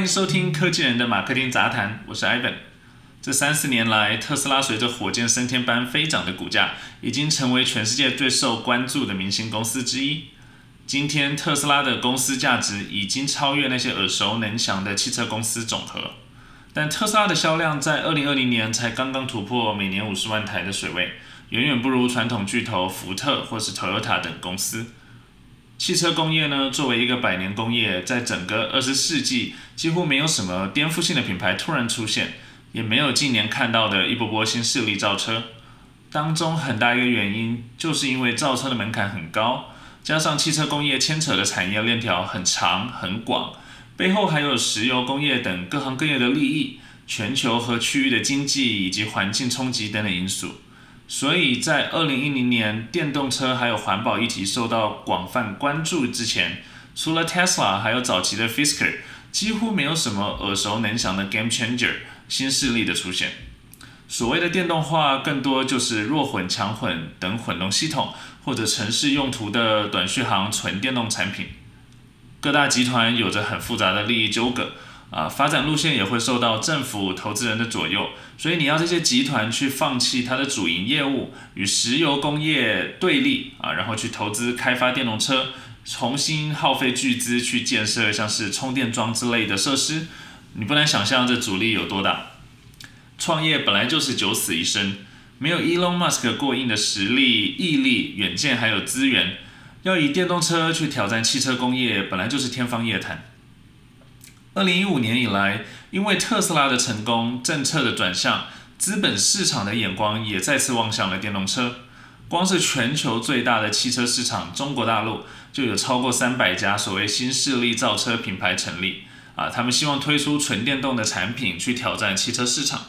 欢迎收听科技人的马克丁杂谈，我是 Ivan。这三四年来，特斯拉随着火箭升天般飞涨的股价，已经成为全世界最受关注的明星公司之一。今天，特斯拉的公司价值已经超越那些耳熟能详的汽车公司总和。但特斯拉的销量在二零二零年才刚刚突破每年五十万台的水位，远远不如传统巨头福特或是 Toyota 等公司。汽车工业呢，作为一个百年工业，在整个二十世纪几乎没有什么颠覆性的品牌突然出现，也没有近年看到的一波波新势力造车。当中很大一个原因，就是因为造车的门槛很高，加上汽车工业牵扯的产业链条很长很广，背后还有石油工业等各行各业的利益、全球和区域的经济以及环境冲击等等因素。所以在二零一零年，电动车还有环保议题受到广泛关注之前，除了 Tesla，还有早期的 Fisker，几乎没有什么耳熟能详的 Game Changer 新势力的出现。所谓的电动化，更多就是弱混、强混等混动系统，或者城市用途的短续航纯电动产品。各大集团有着很复杂的利益纠葛。啊，发展路线也会受到政府投资人的左右，所以你要这些集团去放弃它的主营业务，与石油工业对立啊，然后去投资开发电动车，重新耗费巨资去建设像是充电桩之类的设施，你不难想象这阻力有多大。创业本来就是九死一生，没有 Elon Musk 过硬的实力、毅力、远见还有资源，要以电动车去挑战汽车工业，本来就是天方夜谭。二零一五年以来，因为特斯拉的成功、政策的转向、资本市场的眼光也再次望向了电动车。光是全球最大的汽车市场中国大陆，就有超过三百家所谓新势力造车品牌成立。啊，他们希望推出纯电动的产品去挑战汽车市场。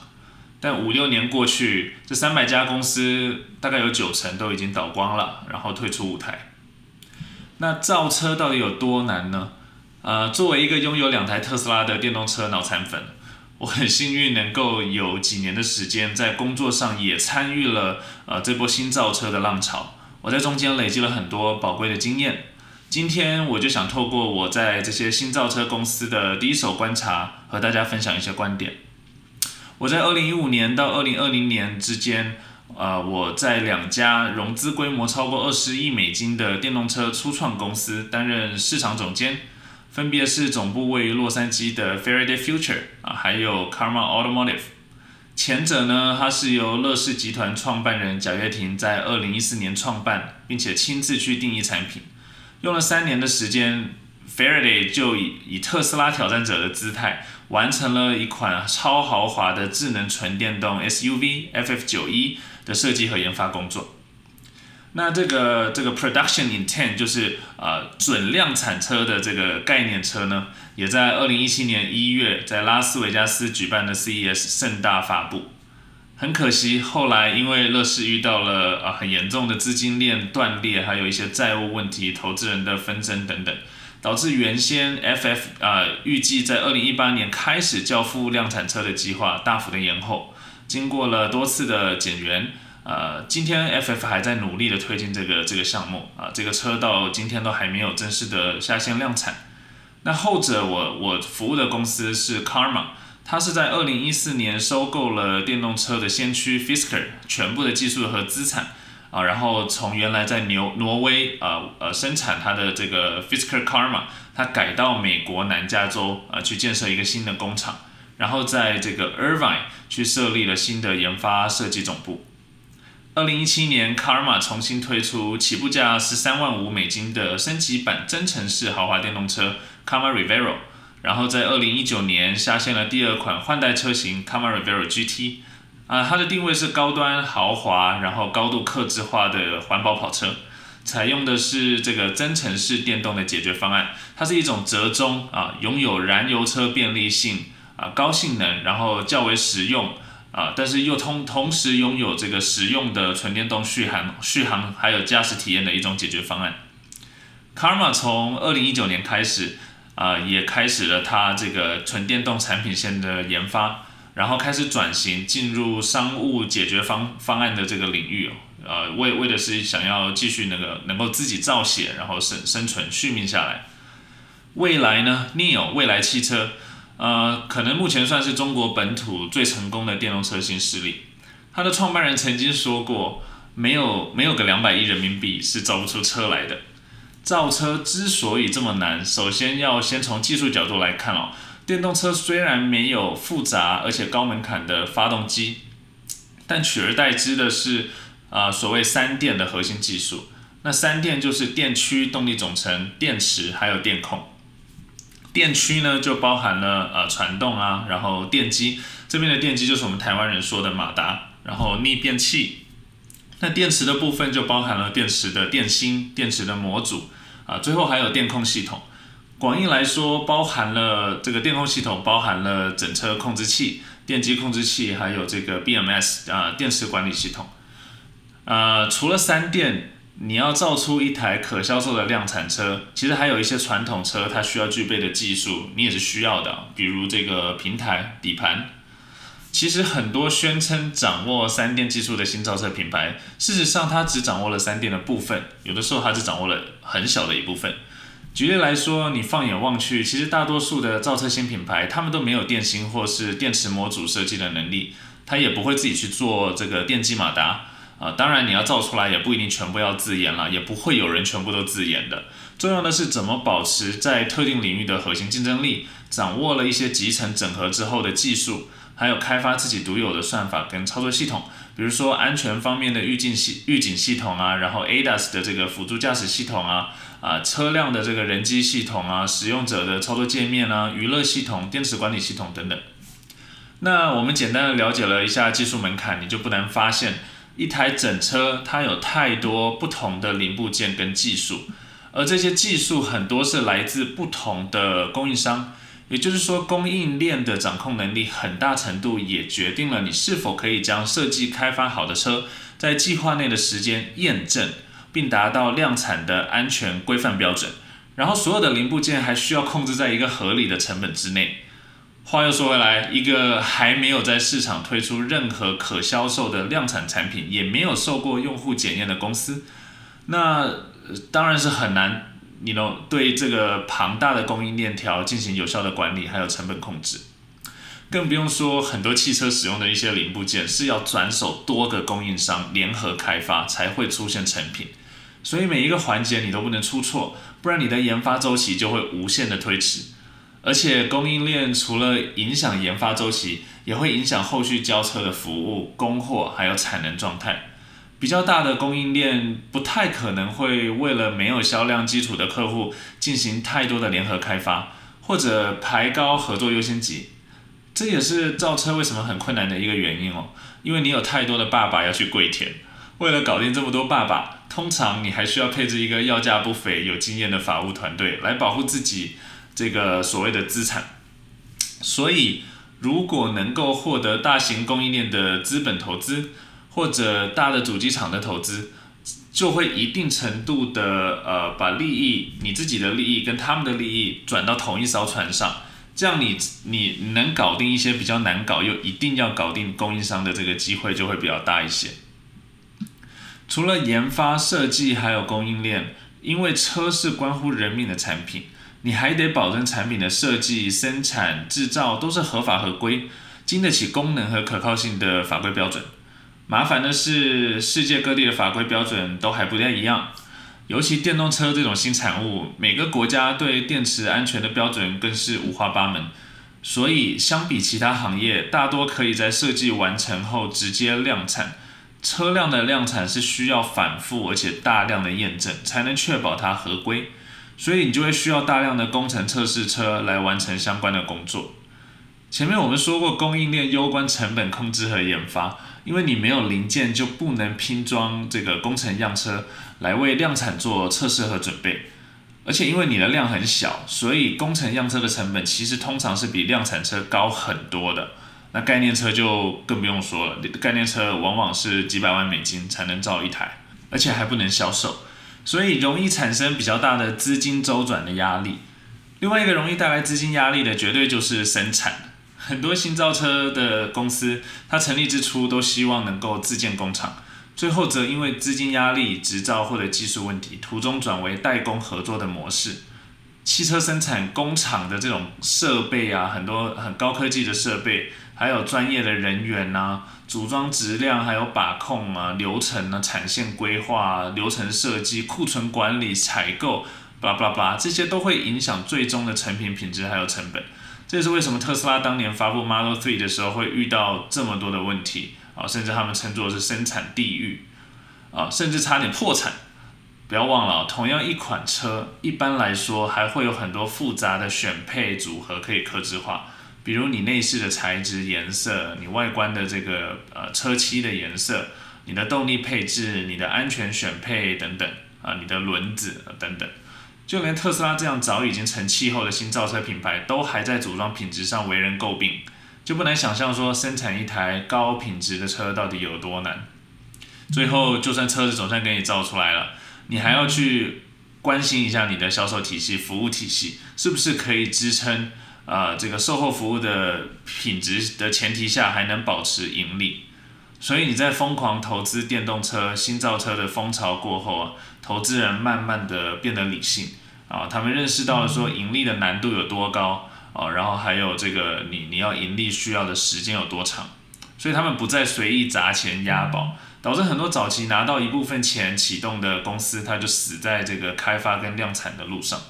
但五六年过去，这三百家公司大概有九成都已经倒光了，然后退出舞台。那造车到底有多难呢？呃，作为一个拥有两台特斯拉的电动车脑残粉，我很幸运能够有几年的时间在工作上也参与了呃这波新造车的浪潮。我在中间累积了很多宝贵的经验。今天我就想透过我在这些新造车公司的第一手观察，和大家分享一些观点。我在二零一五年到二零二零年之间，呃，我在两家融资规模超过二十亿美金的电动车初创公司担任市场总监。分别是总部位于洛杉矶的 Faraday Future 啊，还有 Karma Automotive。前者呢，它是由乐视集团创办人贾跃亭在二零一四年创办，并且亲自去定义产品，用了三年的时间，Faraday 就以以特斯拉挑战者的姿态，完成了一款超豪华的智能纯电动 SUV FF 九一的设计和研发工作。那这个这个 production intent 就是呃准量产车的这个概念车呢，也在二零一七年一月在拉斯维加斯举办的 CES 盛大发布。很可惜，后来因为乐视遇到了啊很严重的资金链断裂，还有一些债务问题、投资人的纷争等等，导致原先 FF 啊预计在二零一八年开始交付量产车的计划大幅的延后。经过了多次的减员。呃，今天 FF 还在努力的推进这个这个项目啊，这个车到今天都还没有正式的下线量产。那后者我我服务的公司是 Karma，它是在二零一四年收购了电动车的先驱 Fisker 全部的技术和资产啊，然后从原来在牛挪威呃呃生产它的这个 Fisker Karma，它改到美国南加州啊去建设一个新的工厂，然后在这个 Irvine 去设立了新的研发设计总部。二零一七年，卡尔玛重新推出起步价十三万五美金的升级版增程式豪华电动车 Karma Revero，然后在二零一九年下线了第二款换代车型 Karma Revero GT，啊，它的定位是高端豪华，然后高度克制化的环保跑车，采用的是这个增程式电动的解决方案，它是一种折中啊，拥有燃油车便利性啊，高性能，然后较为实用。啊，但是又同同时拥有这个实用的纯电动续航、续航还有驾驶体验的一种解决方案。Karma 从二零一九年开始，啊，也开始了它这个纯电动产品线的研发，然后开始转型进入商务解决方方案的这个领域哦，呃，为为的是想要继续那个能够自己造血，然后生生存续命下来。未来呢，Neo 未来汽车。呃，可能目前算是中国本土最成功的电动车新势力。它的创办人曾经说过，没有没有个两百亿人民币是造不出车来的。造车之所以这么难，首先要先从技术角度来看哦。电动车虽然没有复杂而且高门槛的发动机，但取而代之的是，啊，所谓三电的核心技术。那三电就是电驱、动力总成、电池还有电控。电驱呢就包含了呃传动啊，然后电机这边的电机就是我们台湾人说的马达，然后逆变器。那电池的部分就包含了电池的电芯、电池的模组啊，最后还有电控系统。广义来说，包含了这个电控系统，包含了整车控制器、电机控制器，还有这个 BMS 啊电池管理系统。呃，除了三电，你要造出一台可销售的量产车，其实还有一些传统车它需要具备的技术，你也是需要的，比如这个平台、底盘。其实很多宣称掌握三电技术的新造车品牌，事实上它只掌握了三电的部分，有的时候它只掌握了很小的一部分。举例来说，你放眼望去，其实大多数的造车新品牌，他们都没有电芯或是电池模组设计的能力，他也不会自己去做这个电机马达啊。当然，你要造出来也不一定全部要自研了，也不会有人全部都自研的。重要的是怎么保持在特定领域的核心竞争力，掌握了一些集成整合之后的技术，还有开发自己独有的算法跟操作系统，比如说安全方面的预警系预警系统啊，然后 ADAS 的这个辅助驾驶系统啊。啊，车辆的这个人机系统啊，使用者的操作界面啊，娱乐系统、电池管理系统等等。那我们简单的了解了一下技术门槛，你就不难发现，一台整车它有太多不同的零部件跟技术，而这些技术很多是来自不同的供应商，也就是说，供应链的掌控能力很大程度也决定了你是否可以将设计开发好的车，在计划内的时间验证。并达到量产的安全规范标准，然后所有的零部件还需要控制在一个合理的成本之内。话又说回来，一个还没有在市场推出任何可销售的量产产品，也没有受过用户检验的公司，那当然是很难，你能对这个庞大的供应链条进行有效的管理，还有成本控制。更不用说很多汽车使用的一些零部件是要转手多个供应商联合开发才会出现成品。所以每一个环节你都不能出错，不然你的研发周期就会无限的推迟。而且供应链除了影响研发周期，也会影响后续交车的服务、供货还有产能状态。比较大的供应链不太可能会为了没有销量基础的客户进行太多的联合开发，或者排高合作优先级。这也是造车为什么很困难的一个原因哦，因为你有太多的爸爸要去跪舔。为了搞定这么多爸爸，通常你还需要配置一个要价不菲、有经验的法务团队来保护自己这个所谓的资产。所以，如果能够获得大型供应链的资本投资，或者大的主机厂的投资，就会一定程度的呃把利益、你自己的利益跟他们的利益转到同一艘船上，这样你你能搞定一些比较难搞又一定要搞定供应商的这个机会就会比较大一些。除了研发、设计，还有供应链，因为车是关乎人命的产品，你还得保证产品的设计、生产、制造都是合法合规，经得起功能和可靠性的法规标准。麻烦的是，世界各地的法规标准都还不太一样，尤其电动车这种新产物，每个国家对电池安全的标准更是五花八门。所以，相比其他行业，大多可以在设计完成后直接量产。车辆的量产是需要反复而且大量的验证，才能确保它合规，所以你就会需要大量的工程测试车来完成相关的工作。前面我们说过，供应链攸关成本控制和研发，因为你没有零件就不能拼装这个工程样车来为量产做测试和准备，而且因为你的量很小，所以工程样车的成本其实通常是比量产车高很多的。那概念车就更不用说了，概念车往往是几百万美金才能造一台，而且还不能销售，所以容易产生比较大的资金周转的压力。另外一个容易带来资金压力的，绝对就是生产。很多新造车的公司，它成立之初都希望能够自建工厂，最后则因为资金压力、执照或者技术问题，途中转为代工合作的模式。汽车生产工厂的这种设备啊，很多很高科技的设备，还有专业的人员呐，组装质量，还有把控啊，流程啊，产线规划、流程设计、库存管理、采购，巴拉巴拉巴拉，这些都会影响最终的成品品质还有成本。这也是为什么特斯拉当年发布 Model 3的时候会遇到这么多的问题啊，甚至他们称作是生产地狱啊，甚至差点破产。不要忘了，同样一款车，一般来说还会有很多复杂的选配组合可以克制化，比如你内饰的材质、颜色，你外观的这个呃车漆的颜色，你的动力配置，你的安全选配等等啊，你的轮子等等，就连特斯拉这样早已经成气候的新造车品牌，都还在组装品质上为人诟病，就不难想象说生产一台高品质的车到底有多难。最后，就算车子总算给你造出来了。你还要去关心一下你的销售体系、服务体系是不是可以支撑啊？这个售后服务的品质的前提下，还能保持盈利。所以你在疯狂投资电动车、新造车的风潮过后啊，投资人慢慢的变得理性啊，他们认识到了说盈利的难度有多高啊，然后还有这个你你要盈利需要的时间有多长，所以他们不再随意砸钱押宝。导致很多早期拿到一部分钱启动的公司，它就死在这个开发跟量产的路上。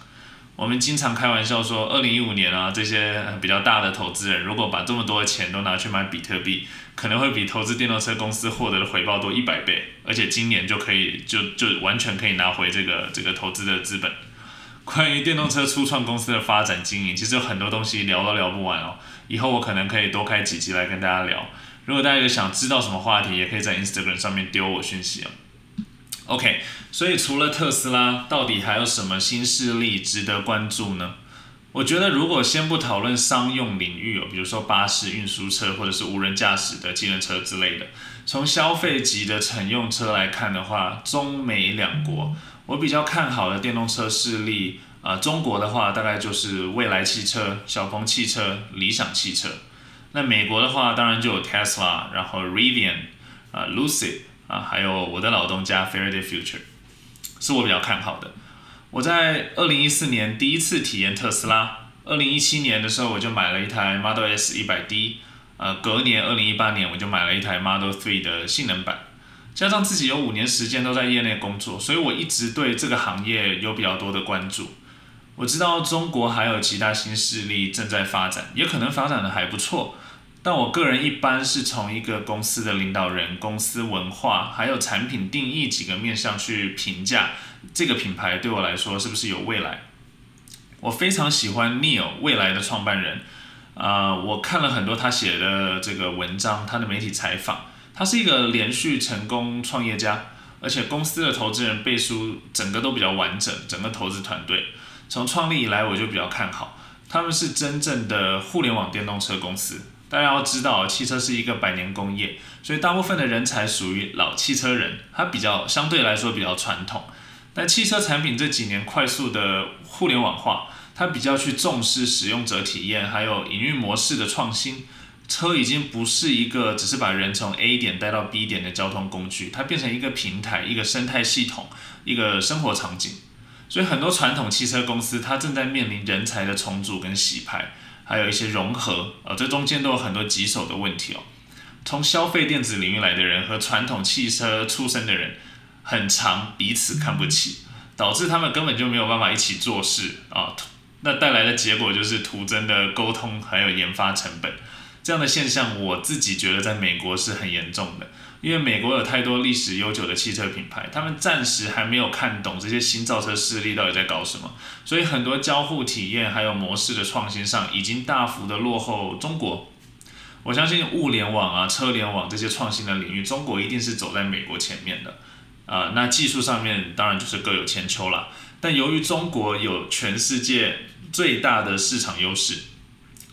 我们经常开玩笑说，二零一五年啊，这些比较大的投资人如果把这么多的钱都拿去买比特币，可能会比投资电动车公司获得的回报多一百倍，而且今年就可以就就完全可以拿回这个这个投资的资本。关于电动车初创公司的发展经营，其实有很多东西聊都聊不完哦。以后我可能可以多开几集来跟大家聊。如果大家有想知道什么话题，也可以在 Instagram 上面丢我讯息哦。OK，所以除了特斯拉，到底还有什么新势力值得关注呢？我觉得如果先不讨论商用领域哦，比如说巴士、运输车或者是无人驾驶的机能车之类的，从消费级的乘用车来看的话，中美两国我比较看好的电动车势力啊，中国的话大概就是蔚来汽车、小鹏汽车、理想汽车。那美国的话，当然就有 Tesla，然后 Rivian，啊，Lucid，啊，还有我的老东家 Faraday Future，是我比较看好的。我在二零一四年第一次体验特斯拉，二零一七年的时候我就买了一台 Model S 一百 D，呃，隔年二零一八年我就买了一台 Model Three 的性能版，加上自己有五年时间都在业内工作，所以我一直对这个行业有比较多的关注。我知道中国还有其他新势力正在发展，也可能发展的还不错。但我个人一般是从一个公司的领导人、公司文化，还有产品定义几个面向去评价这个品牌对我来说是不是有未来。我非常喜欢 Neil 未来的创办人，啊，我看了很多他写的这个文章，他的媒体采访，他是一个连续成功创业家，而且公司的投资人背书整个都比较完整，整个投资团队从创立以来我就比较看好，他们是真正的互联网电动车公司。大家要知道，汽车是一个百年工业，所以大部分的人才属于老汽车人，他比较相对来说比较传统。但汽车产品这几年快速的互联网化，它比较去重视使用者体验，还有营运模式的创新。车已经不是一个只是把人从 A 点带到 B 点的交通工具，它变成一个平台、一个生态系统、一个生活场景。所以很多传统汽车公司，它正在面临人才的重组跟洗牌。还有一些融合，呃，这中间都有很多棘手的问题哦。从消费电子领域来的人和传统汽车出身的人，很常彼此看不起，导致他们根本就没有办法一起做事啊。那带来的结果就是徒增的沟通还有研发成本。这样的现象，我自己觉得在美国是很严重的。因为美国有太多历史悠久的汽车品牌，他们暂时还没有看懂这些新造车势力到底在搞什么，所以很多交互体验还有模式的创新上，已经大幅的落后中国。我相信物联网啊、车联网这些创新的领域，中国一定是走在美国前面的。啊，那技术上面当然就是各有千秋了。但由于中国有全世界最大的市场优势，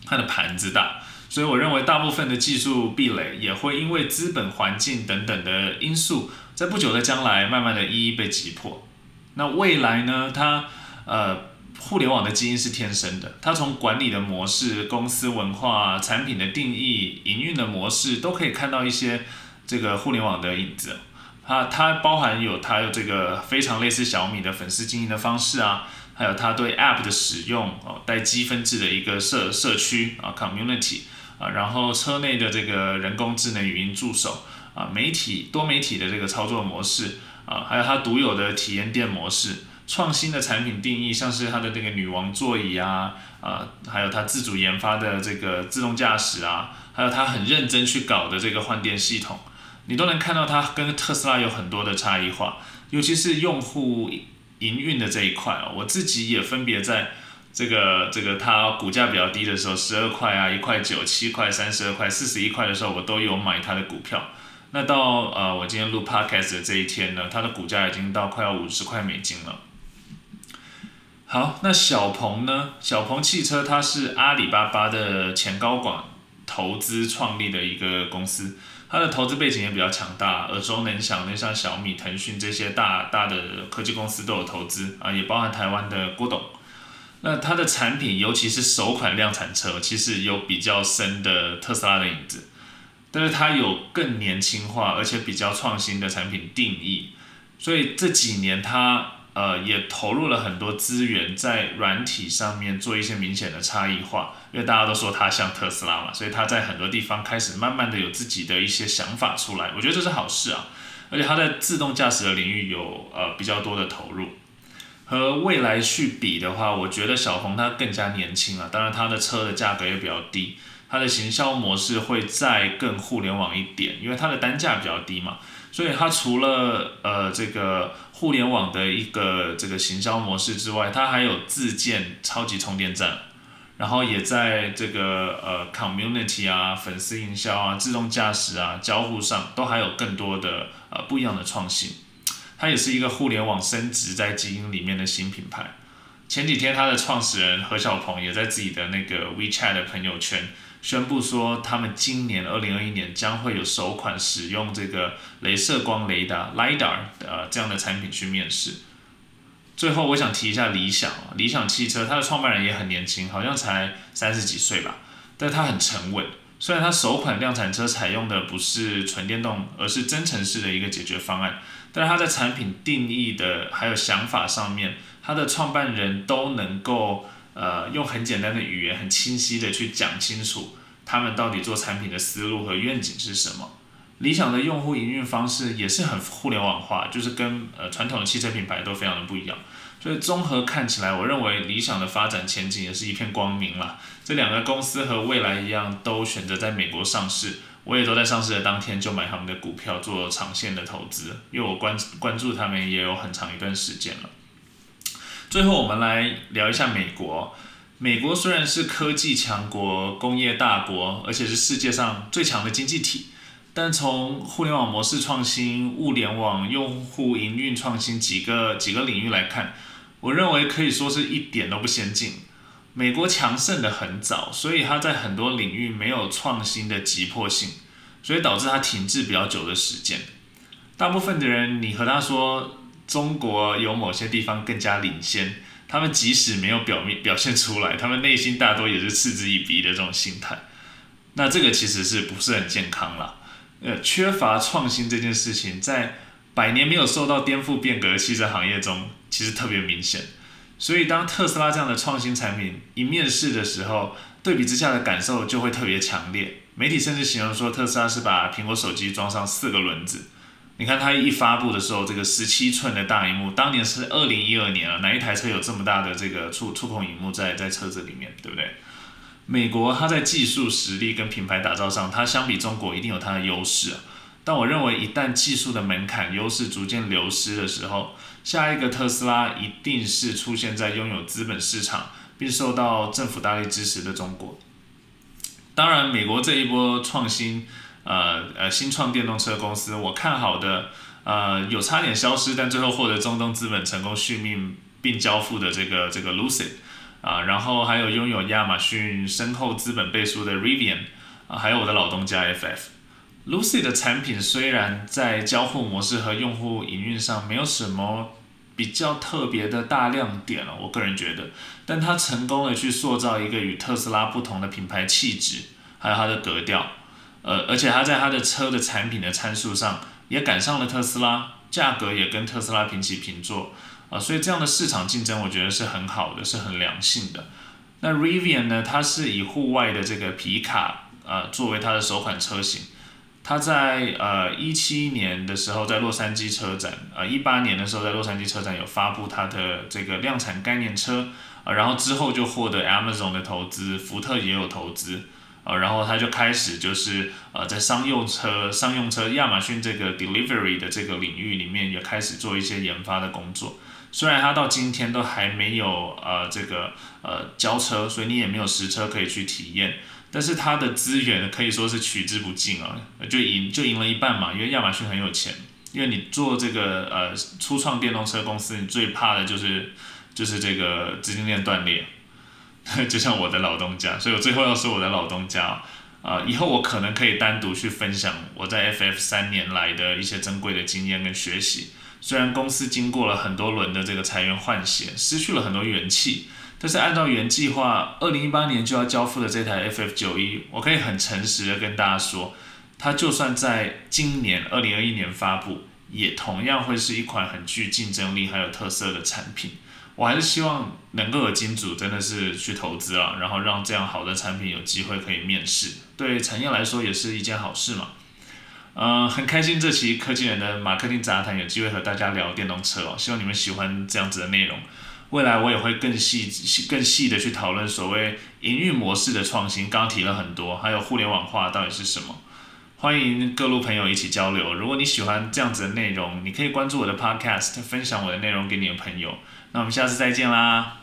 它的盘子大。所以我认为，大部分的技术壁垒也会因为资本环境等等的因素，在不久的将来，慢慢的一一被击破。那未来呢？它呃，互联网的基因是天生的，它从管理的模式、公司文化、产品的定义、营运的模式，都可以看到一些这个互联网的影子。它它包含有它有这个非常类似小米的粉丝经营的方式啊。还有它对 App 的使用哦，带积分制的一个社社区啊 Community 啊，然后车内的这个人工智能语音助手啊，媒体多媒体的这个操作模式啊，还有它独有的体验店模式。创新的产品定义，像是它的这个女王座椅啊，啊，还有它自主研发的这个自动驾驶啊，还有它很认真去搞的这个换电系统，你都能看到它跟特斯拉有很多的差异化，尤其是用户营运的这一块啊，我自己也分别在这个这个它股价比较低的时候，十二块啊，一块九、七块、三十二块、四十一块的时候，我都有买它的股票。那到呃我今天录 podcast 的这一天呢，它的股价已经到快要五十块美金了。好，那小鹏呢？小鹏汽车它是阿里巴巴的前高管投资创立的一个公司，它的投资背景也比较强大，耳熟能详的像小米、腾讯这些大大的科技公司都有投资啊，也包含台湾的郭董。那它的产品，尤其是首款量产车，其实有比较深的特斯拉的影子，但是它有更年轻化而且比较创新的产品定义，所以这几年它。呃，也投入了很多资源在软体上面做一些明显的差异化，因为大家都说它像特斯拉嘛，所以它在很多地方开始慢慢的有自己的一些想法出来，我觉得这是好事啊。而且它在自动驾驶的领域有呃比较多的投入，和未来去比的话，我觉得小鹏它更加年轻了，当然它的车的价格也比较低，它的行销模式会再更互联网一点，因为它的单价比较低嘛，所以它除了呃这个。互联网的一个这个行销模式之外，它还有自建超级充电站，然后也在这个呃 community 啊、粉丝营销啊、自动驾驶啊、交互上都还有更多的呃不一样的创新。它也是一个互联网升值在基因里面的新品牌。前几天，它的创始人何小鹏也在自己的那个 WeChat 的朋友圈。宣布说，他们今年二零二一年将会有首款使用这个镭射光雷达 （LiDAR） 的这样的产品去面世。最后，我想提一下理想，理想汽车它的创办人也很年轻，好像才三十几岁吧，但他很沉稳。虽然它首款量产车采用的不是纯电动，而是增程式的一个解决方案，但是它在产品定义的还有想法上面，它的创办人都能够。呃，用很简单的语言，很清晰的去讲清楚他们到底做产品的思路和愿景是什么。理想的用户营运方式也是很互联网化，就是跟呃传统的汽车品牌都非常的不一样。所以综合看起来，我认为理想的发展前景也是一片光明了。这两个公司和未来一样，都选择在美国上市，我也都在上市的当天就买他们的股票做长线的投资，因为我关关注他们也有很长一段时间了。最后，我们来聊一下美国。美国虽然是科技强国、工业大国，而且是世界上最强的经济体，但从互联网模式创新、物联网用户营运创新几个几个领域来看，我认为可以说是一点都不先进。美国强盛的很早，所以它在很多领域没有创新的急迫性，所以导致它停滞比较久的时间。大部分的人，你和他说。中国有某些地方更加领先，他们即使没有表面表现出来，他们内心大多也是嗤之以鼻的这种心态。那这个其实是不是很健康了？呃，缺乏创新这件事情，在百年没有受到颠覆变革的汽车行业中，其实特别明显。所以当特斯拉这样的创新产品一面世的时候，对比之下的感受就会特别强烈。媒体甚至形容说，特斯拉是把苹果手机装上四个轮子。你看它一发布的时候，这个十七寸的大荧幕，当年是二零一二年啊，哪一台车有这么大的这个触触控荧幕在在车子里面，对不对？美国它在技术实力跟品牌打造上，它相比中国一定有它的优势啊。但我认为一旦技术的门槛优势逐渐流失的时候，下一个特斯拉一定是出现在拥有资本市场并受到政府大力支持的中国。当然，美国这一波创新。呃呃，新创电动车公司，我看好的，呃，有差点消失，但最后获得中东资本成功续命并交付的这个这个 Lucid，啊，然后还有拥有亚马逊深厚资本背书的 Rivian，啊，还有我的老东家 FF。Lucy 的产品虽然在交互模式和用户营运上没有什么比较特别的大亮点了，我个人觉得，但它成功的去塑造一个与特斯拉不同的品牌气质，还有它的格调。呃，而且它在它的车的产品的参数上也赶上了特斯拉，价格也跟特斯拉平起平坐，啊，所以这样的市场竞争我觉得是很好的，是很良性的。那 Rivian 呢，它是以户外的这个皮卡呃作为它的首款车型。他在呃一七年的时候在洛杉矶车展，呃一八年的时候在洛杉矶车展有发布它的这个量产概念车，呃然后之后就获得 Amazon 的投资，福特也有投资，呃然后他就开始就是呃在商用车、商用车亚马逊这个 delivery 的这个领域里面也开始做一些研发的工作。虽然他到今天都还没有呃这个呃交车，所以你也没有实车可以去体验。但是它的资源可以说是取之不尽啊，就赢就赢了一半嘛，因为亚马逊很有钱，因为你做这个呃初创电动车公司，你最怕的就是就是这个资金链断裂，就像我的老东家，所以我最后要说我的老东家啊，以后我可能可以单独去分享我在 FF 三年来的一些珍贵的经验跟学习，虽然公司经过了很多轮的这个裁员换血，失去了很多元气。但是按照原计划，二零一八年就要交付的这台 FF 九一，我可以很诚实的跟大家说，它就算在今年二零二一年发布，也同样会是一款很具竞争力还有特色的产品。我还是希望能够有金主真的是去投资啊，然后让这样好的产品有机会可以面世，对产业来说也是一件好事嘛。嗯，很开心这期科技人的马克丁杂谈有机会和大家聊电动车哦，希望你们喜欢这样子的内容。未来我也会更细、更细的去讨论所谓营运模式的创新，刚提了很多，还有互联网化到底是什么？欢迎各路朋友一起交流。如果你喜欢这样子的内容，你可以关注我的 Podcast，分享我的内容给你的朋友。那我们下次再见啦！